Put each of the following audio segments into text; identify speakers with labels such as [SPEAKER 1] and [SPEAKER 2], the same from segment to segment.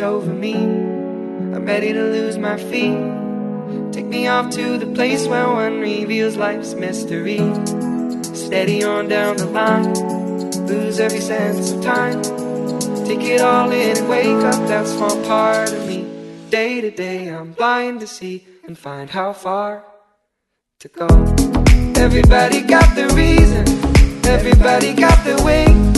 [SPEAKER 1] Over me. I'm ready to lose my feet. Take me off to the place where one reveals life's mystery. Steady on down the line lose every sense of time. Take it all in and wake up that small part of me. Day to day, I'm blind to see and find how far to go. Everybody got the reason, everybody got the way.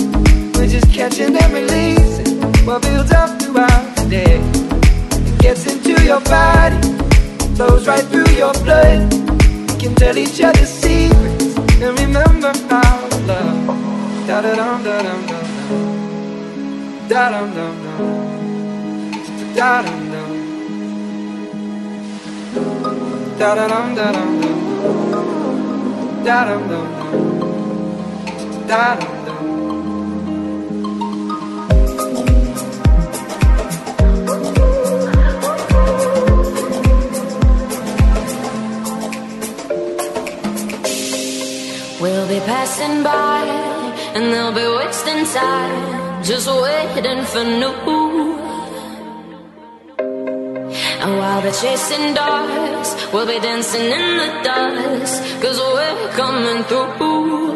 [SPEAKER 1] Each other secrets and remember how love. Da da dum da dum. Da dum dum. Da dum dum. Da da dum da dum. Da dum dum dum. Dum
[SPEAKER 2] passing by and they'll be wasting time just waiting for new. And while they're chasing dogs, we'll be dancing in the dust cause we're coming through.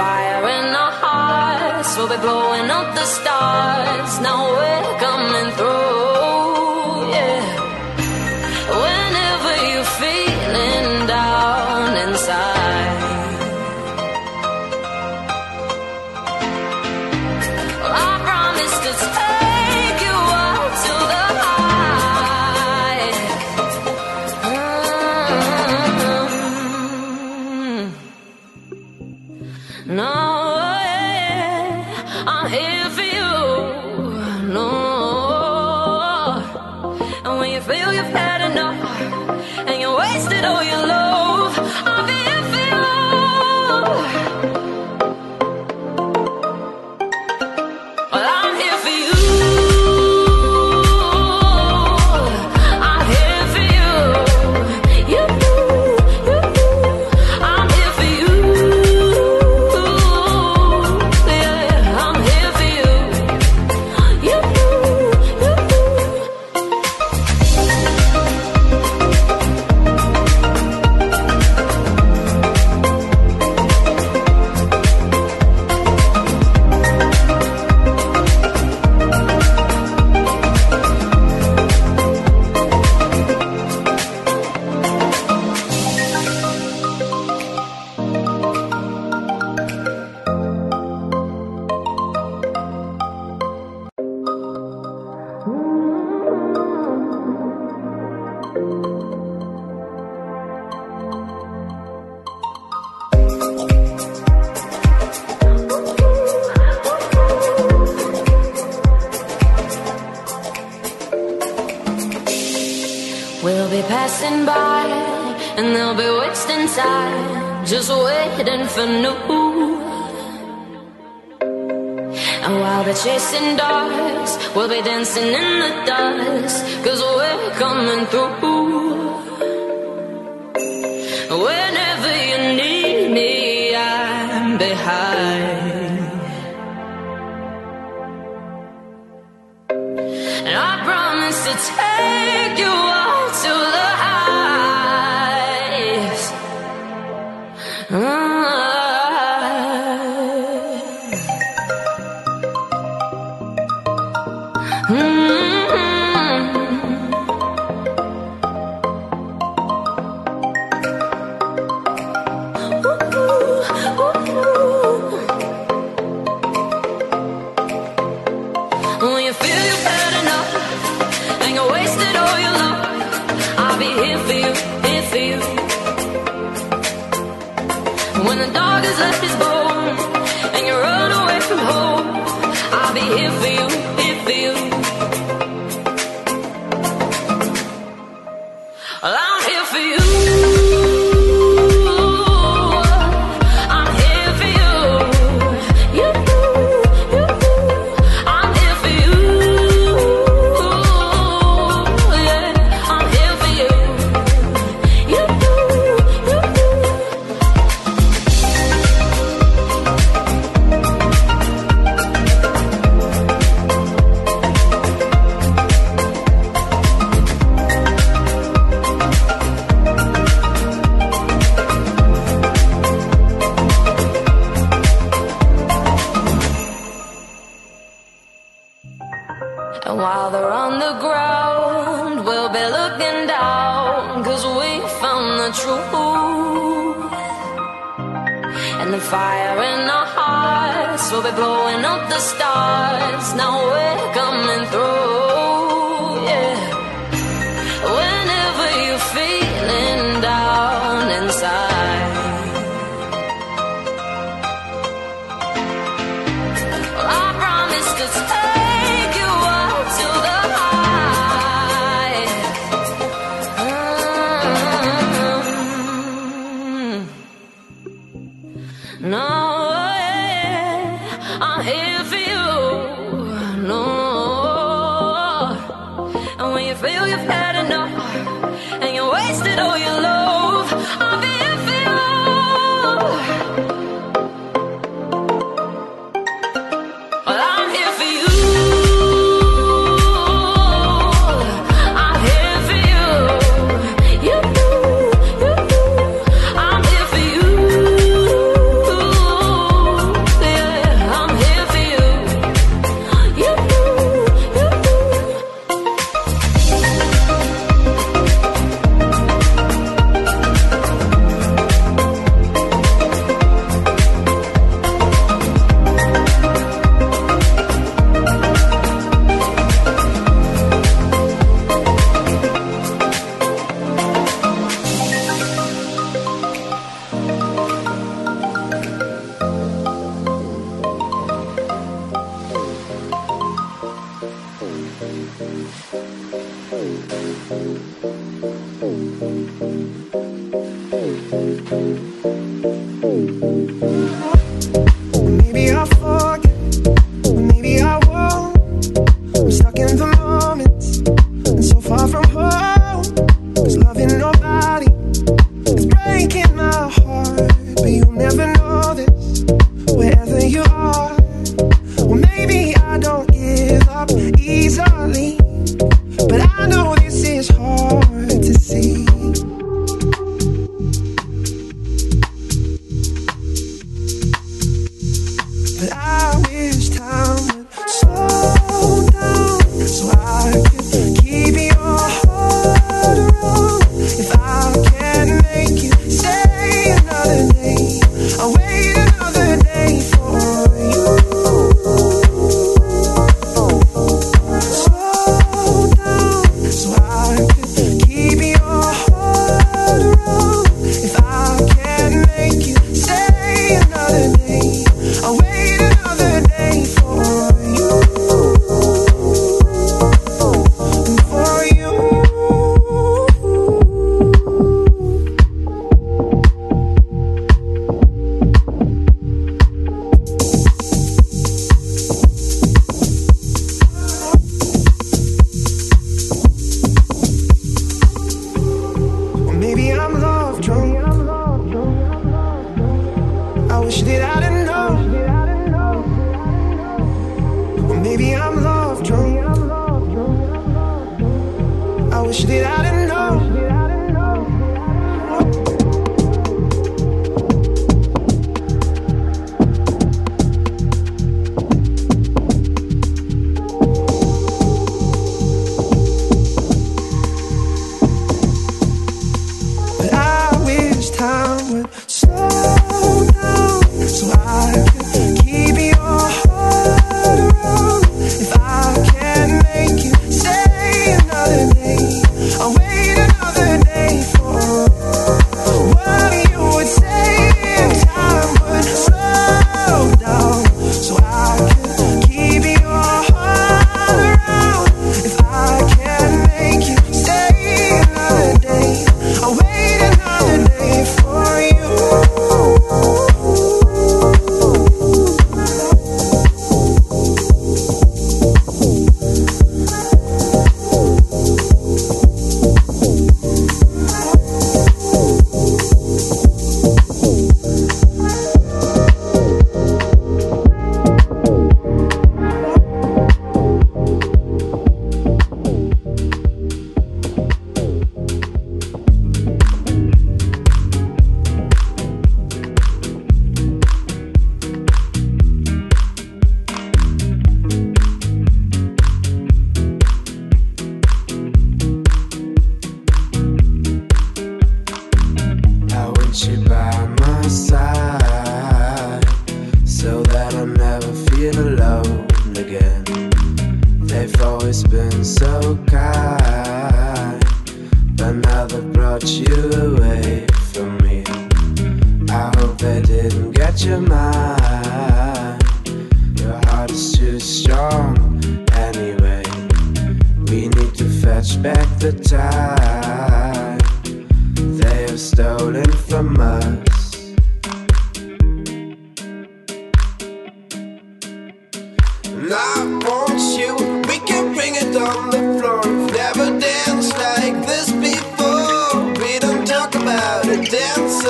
[SPEAKER 2] fire in our hearts. We'll be blowing up the stars. Now we're coming through. Whenever you need me, I'm behind. And I promise to tell. did out of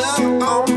[SPEAKER 2] about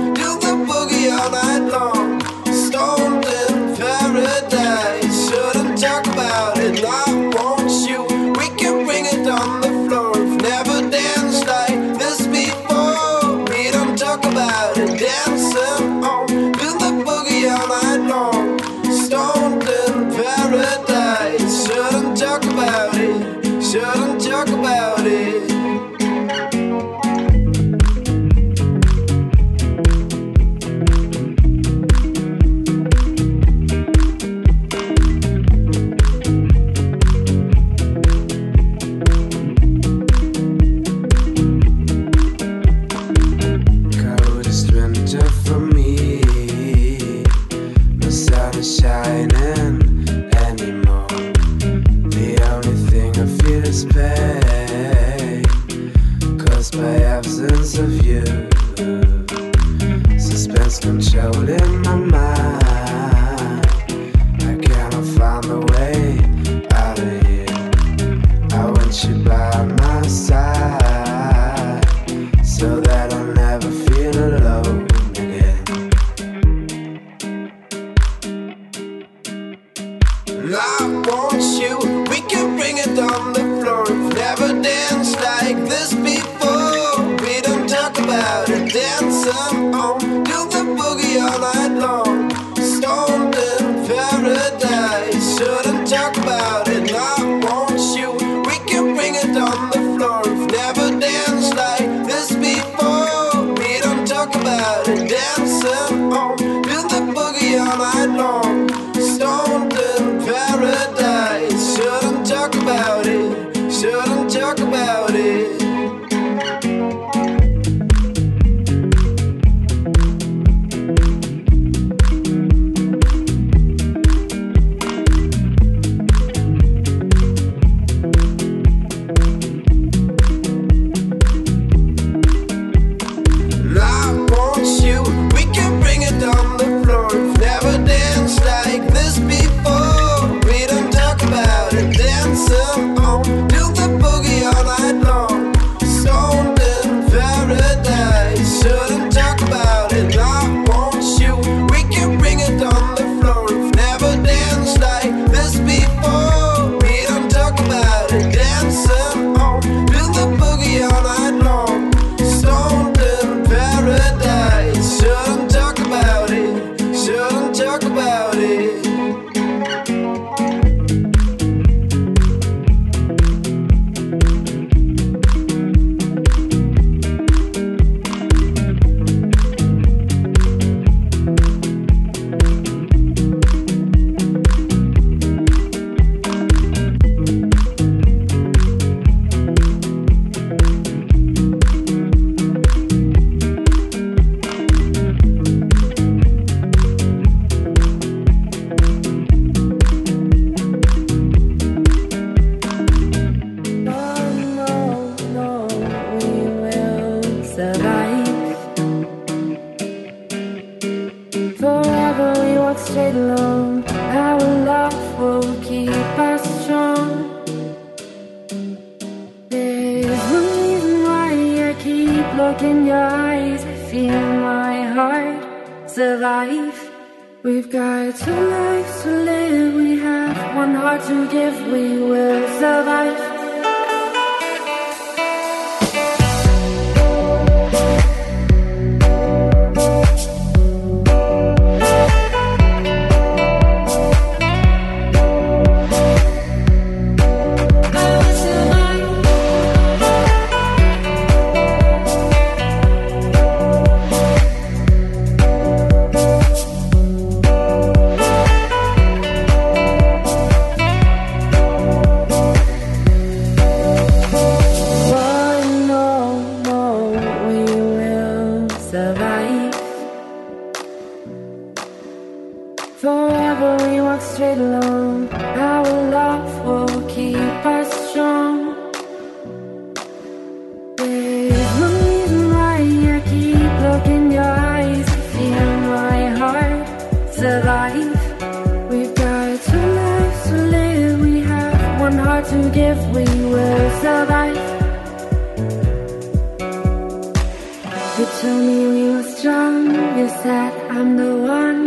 [SPEAKER 2] told me we were strong. You said I'm
[SPEAKER 3] the
[SPEAKER 4] one.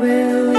[SPEAKER 4] Will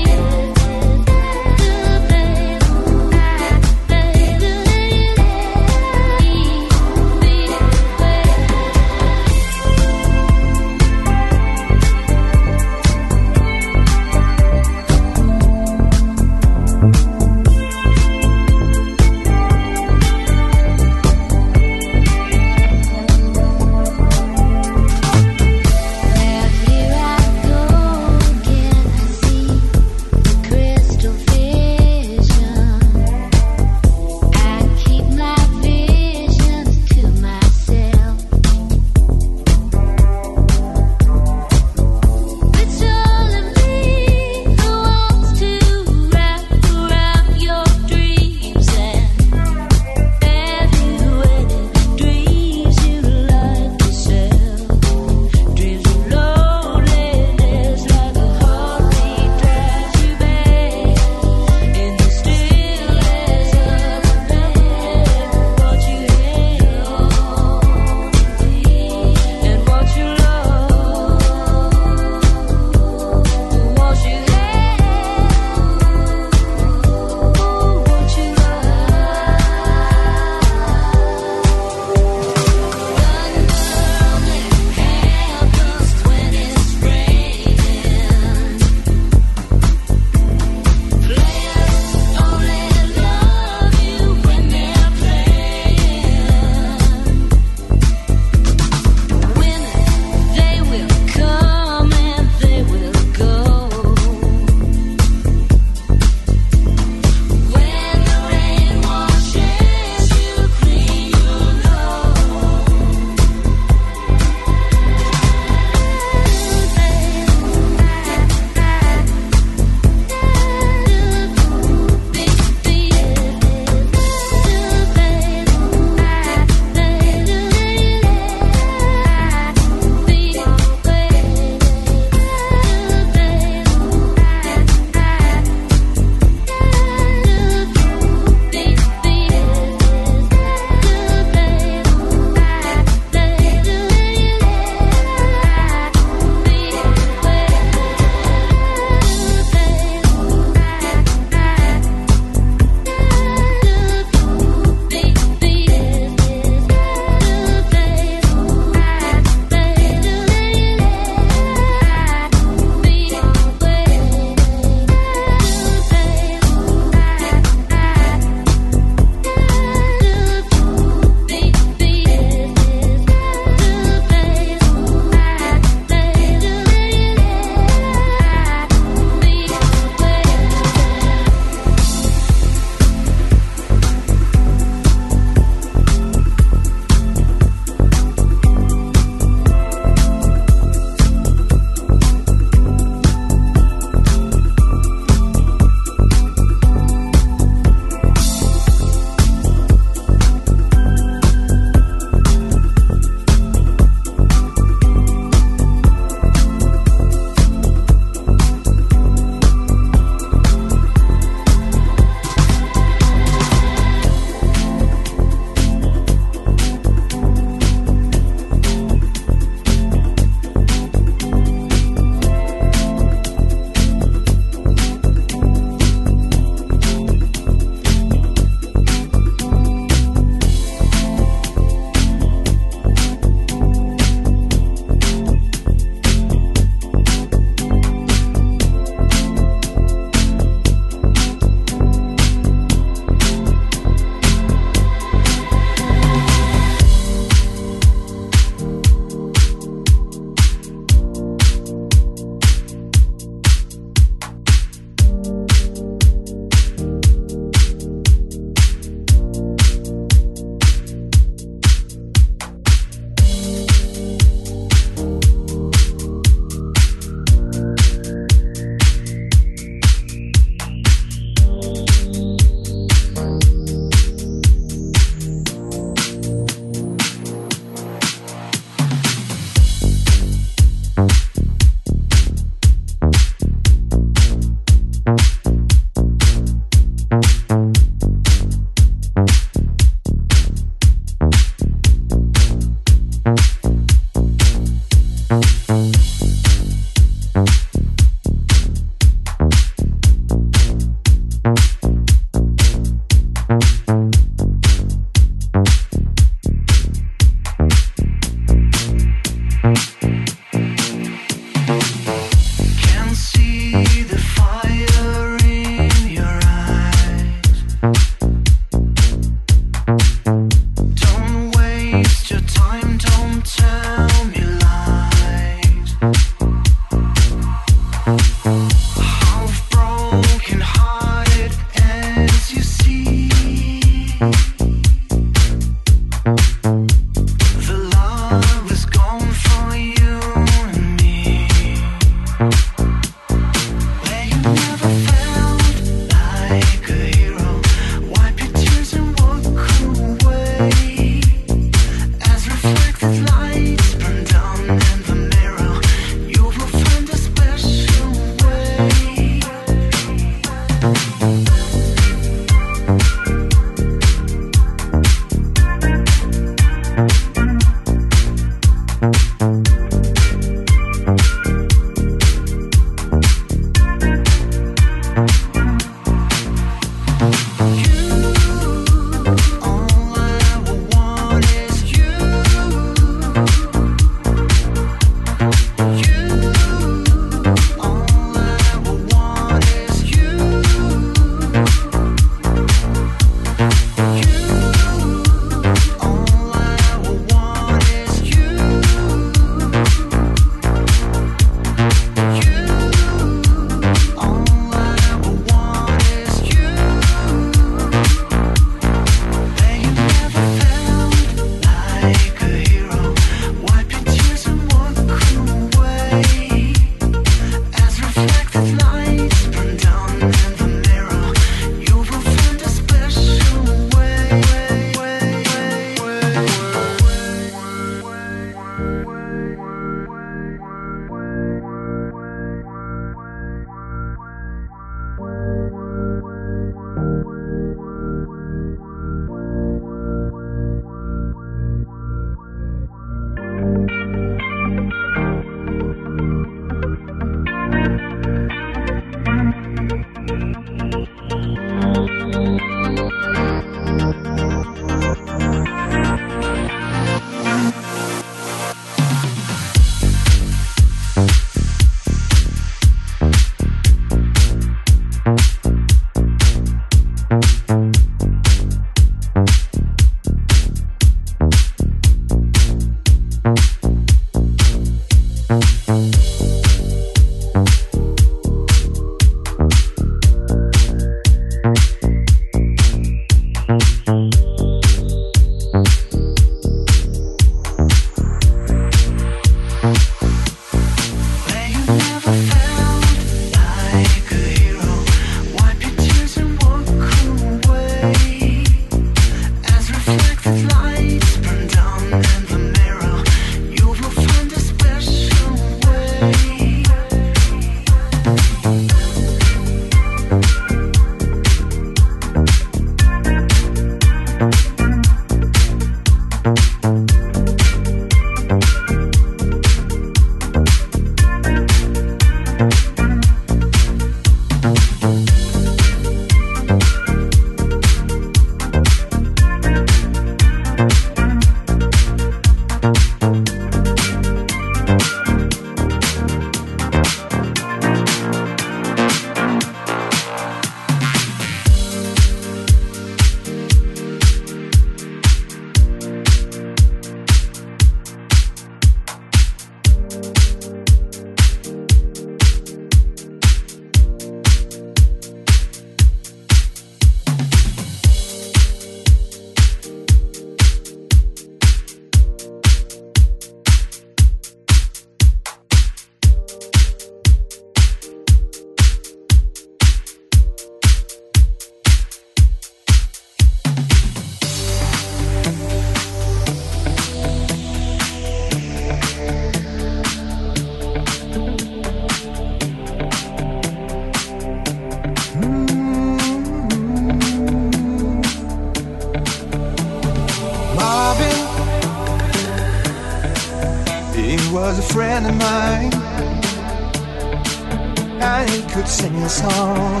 [SPEAKER 4] sing a song.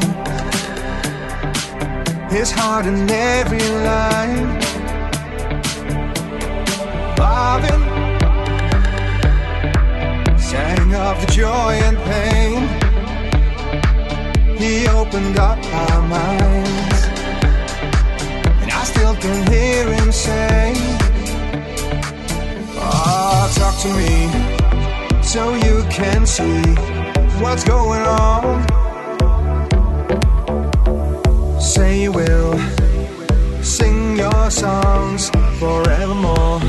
[SPEAKER 4] His heart in every line. Bobbin sang of the joy and pain. He opened up our minds, and I still can hear him say, "Ah, oh, talk to me, so you can see." what's going on say you will sing your songs forevermore.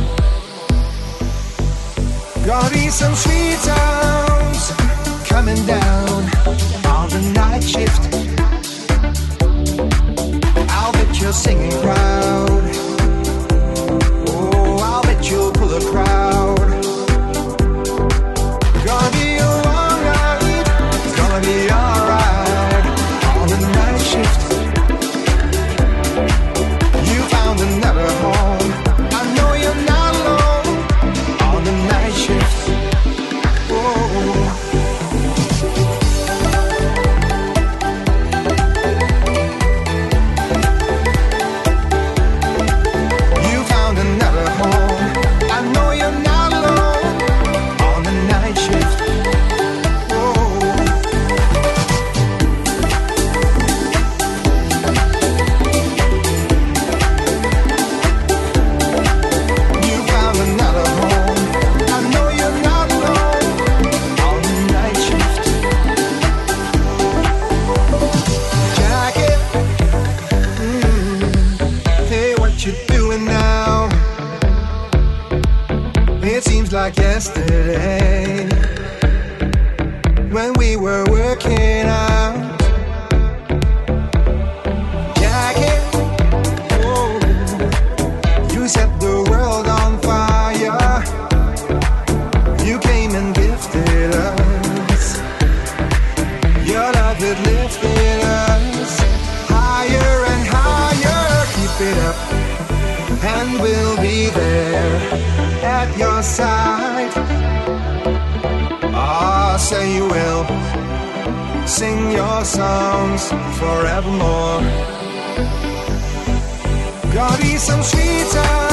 [SPEAKER 4] Got is some sweet sounds coming down on the night shift. I'll bet you're singing proud. when we were working out. Songs forevermore. Gotta be some
[SPEAKER 5] sweeter.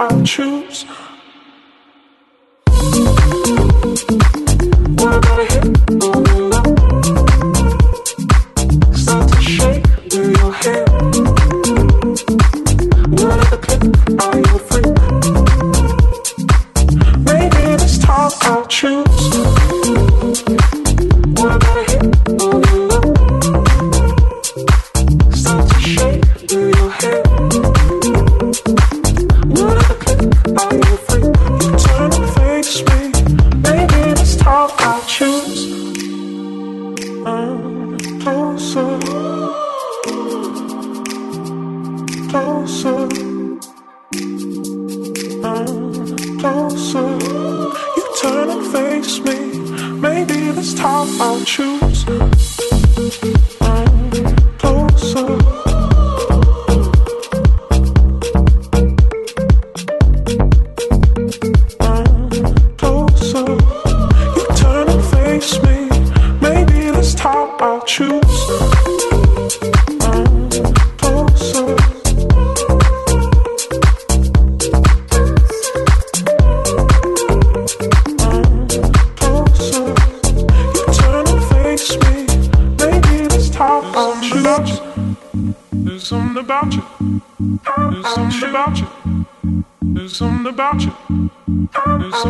[SPEAKER 6] I'll choose. What about a hit your love? Start to shake with your head. Will it ever click? Are you a freak? Maybe this time I'll choose. What about a hit talk about you.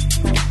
[SPEAKER 6] you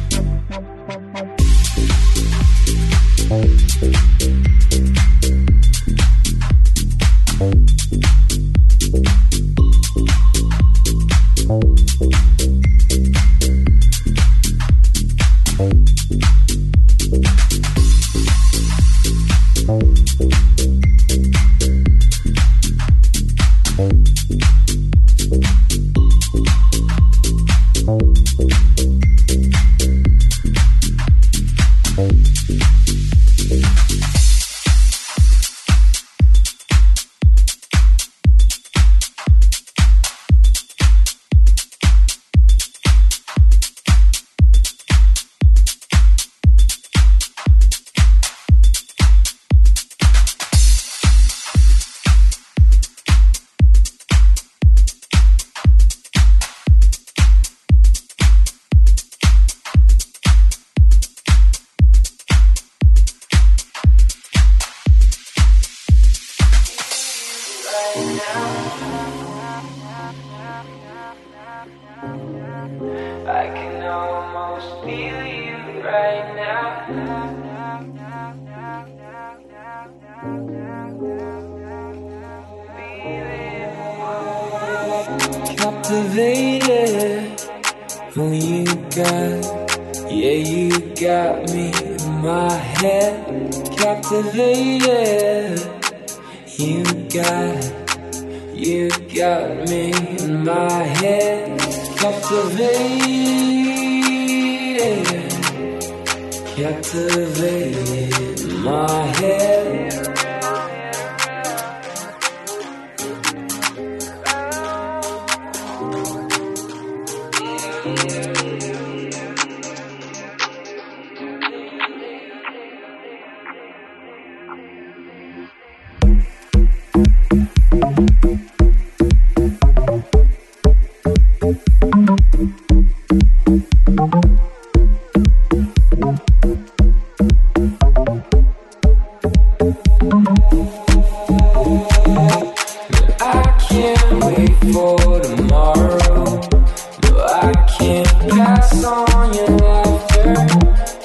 [SPEAKER 6] on your laughter,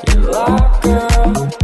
[SPEAKER 6] You love, girl.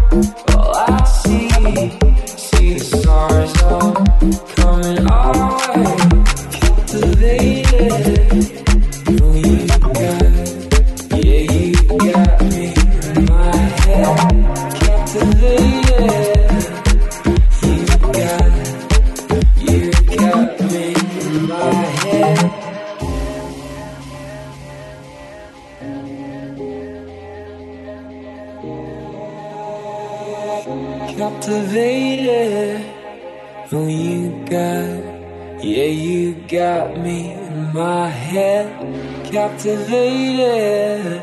[SPEAKER 6] captivated.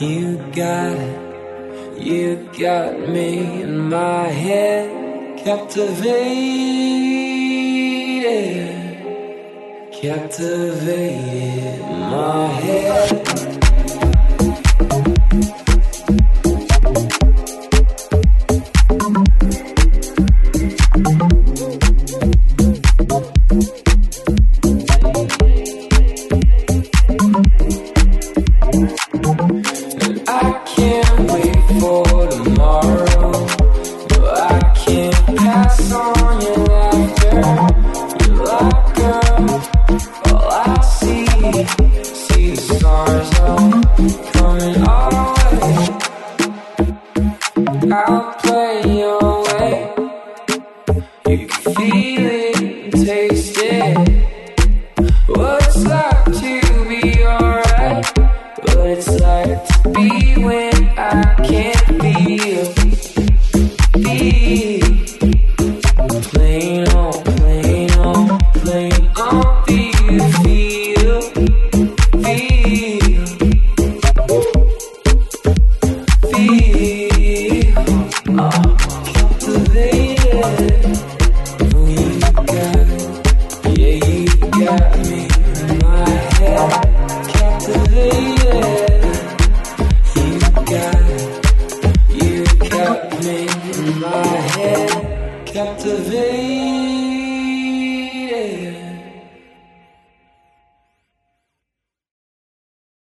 [SPEAKER 6] You got, it. you got me in my head captivated,
[SPEAKER 2] captivated.